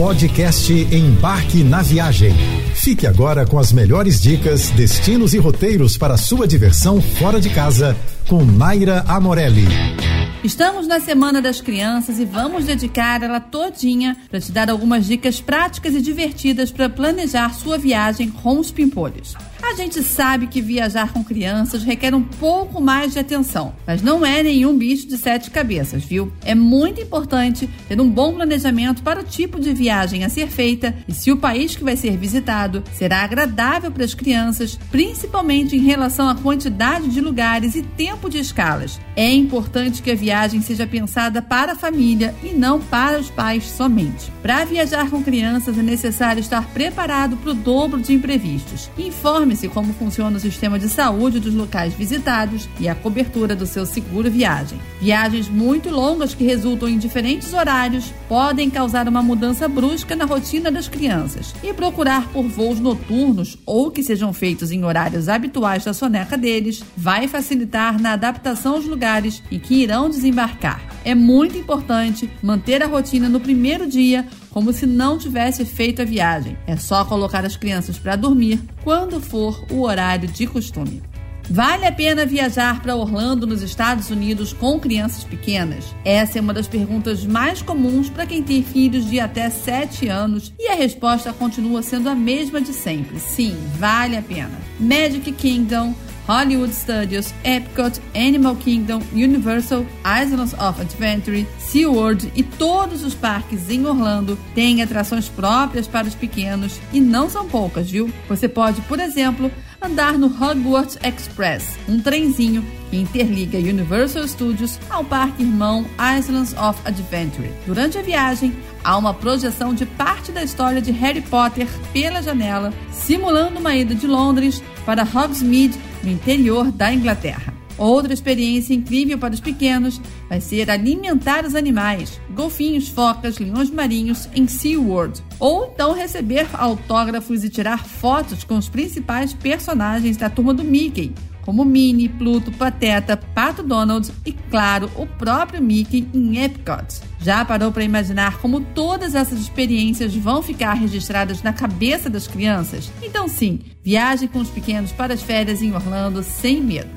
Podcast Embarque na Viagem. Fique agora com as melhores dicas, destinos e roteiros para sua diversão fora de casa com Naira Amorelli. Estamos na Semana das Crianças e vamos dedicar ela todinha para te dar algumas dicas práticas e divertidas para planejar sua viagem com os pimpolhos. A gente sabe que viajar com crianças requer um pouco mais de atenção, mas não é nenhum bicho de sete cabeças, viu? É muito importante ter um bom planejamento para o tipo de viagem a ser feita e se o país que vai ser visitado será agradável para as crianças, principalmente em relação à quantidade de lugares e tempo de escalas. É importante que a viagem seja pensada para a família e não para os pais somente. Para viajar com crianças é necessário estar preparado para o dobro de imprevistos. Informe Informe-se como funciona o sistema de saúde dos locais visitados e a cobertura do seu seguro viagem. Viagens muito longas que resultam em diferentes horários podem causar uma mudança brusca na rotina das crianças. E procurar por voos noturnos ou que sejam feitos em horários habituais da soneca deles vai facilitar na adaptação aos lugares em que irão desembarcar. É muito importante manter a rotina no primeiro dia como se não tivesse feito a viagem. É só colocar as crianças para dormir quando for o horário de costume. Vale a pena viajar para Orlando, nos Estados Unidos, com crianças pequenas? Essa é uma das perguntas mais comuns para quem tem filhos de até 7 anos e a resposta continua sendo a mesma de sempre. Sim, vale a pena. Magic Kingdom Hollywood Studios, Epcot, Animal Kingdom, Universal, Islands of Adventure, SeaWorld e todos os parques em Orlando têm atrações próprias para os pequenos e não são poucas, viu? Você pode, por exemplo, andar no Hogwarts Express, um trenzinho que interliga Universal Studios ao parque irmão Islands of Adventure. Durante a viagem, há uma projeção de parte da história de Harry Potter pela janela, simulando uma ida de Londres para Hogsmeade no interior da Inglaterra. Outra experiência incrível para os pequenos vai ser alimentar os animais, golfinhos, focas, leões marinhos em SeaWorld. Ou então receber autógrafos e tirar fotos com os principais personagens da turma do Mickey, como Minnie, Pluto, Pateta, Pato Donald e, claro, o próprio Mickey em Epcot. Já parou para imaginar como todas essas experiências vão ficar registradas na cabeça das crianças? Então, sim, viaje com os pequenos para as férias em Orlando sem medo.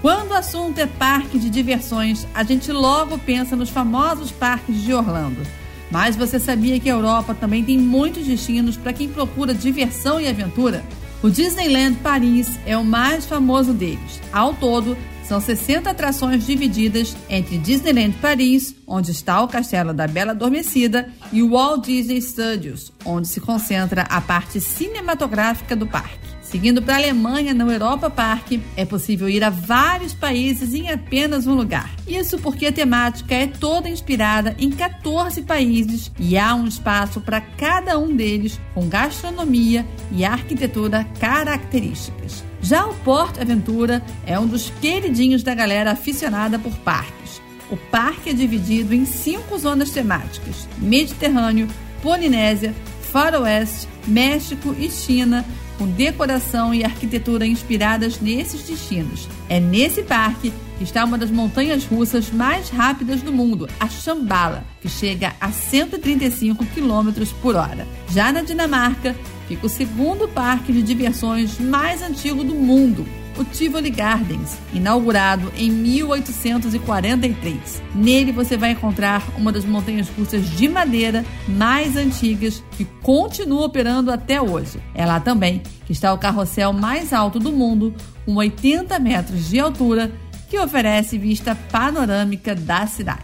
Quando o assunto é parque de diversões, a gente logo pensa nos famosos parques de Orlando. Mas você sabia que a Europa também tem muitos destinos para quem procura diversão e aventura? O Disneyland Paris é o mais famoso deles. Ao todo, são 60 atrações divididas entre Disneyland Paris, onde está o Castelo da Bela Adormecida, e o Walt Disney Studios, onde se concentra a parte cinematográfica do parque. Seguindo para a Alemanha, no Europa Park, é possível ir a vários países em apenas um lugar. Isso porque a temática é toda inspirada em 14 países e há um espaço para cada um deles com gastronomia e arquitetura características. Já o Porto Aventura é um dos queridinhos da galera aficionada por parques. O parque é dividido em cinco zonas temáticas: Mediterrâneo, Polinésia, Faroeste, México e China, com decoração e arquitetura inspiradas nesses destinos. É nesse parque que está uma das montanhas russas mais rápidas do mundo, a Shambhala, que chega a 135 km por hora. Já na Dinamarca, fica o segundo parque de diversões mais antigo do mundo, o Tivoli Gardens, inaugurado em 1843. Nele você vai encontrar uma das montanhas russas de madeira mais antigas que continua operando até hoje. É lá também que está o carrossel mais alto do mundo, com 80 metros de altura, que oferece vista panorâmica da cidade.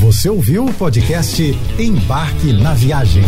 Você ouviu o podcast Embarque na Viagem.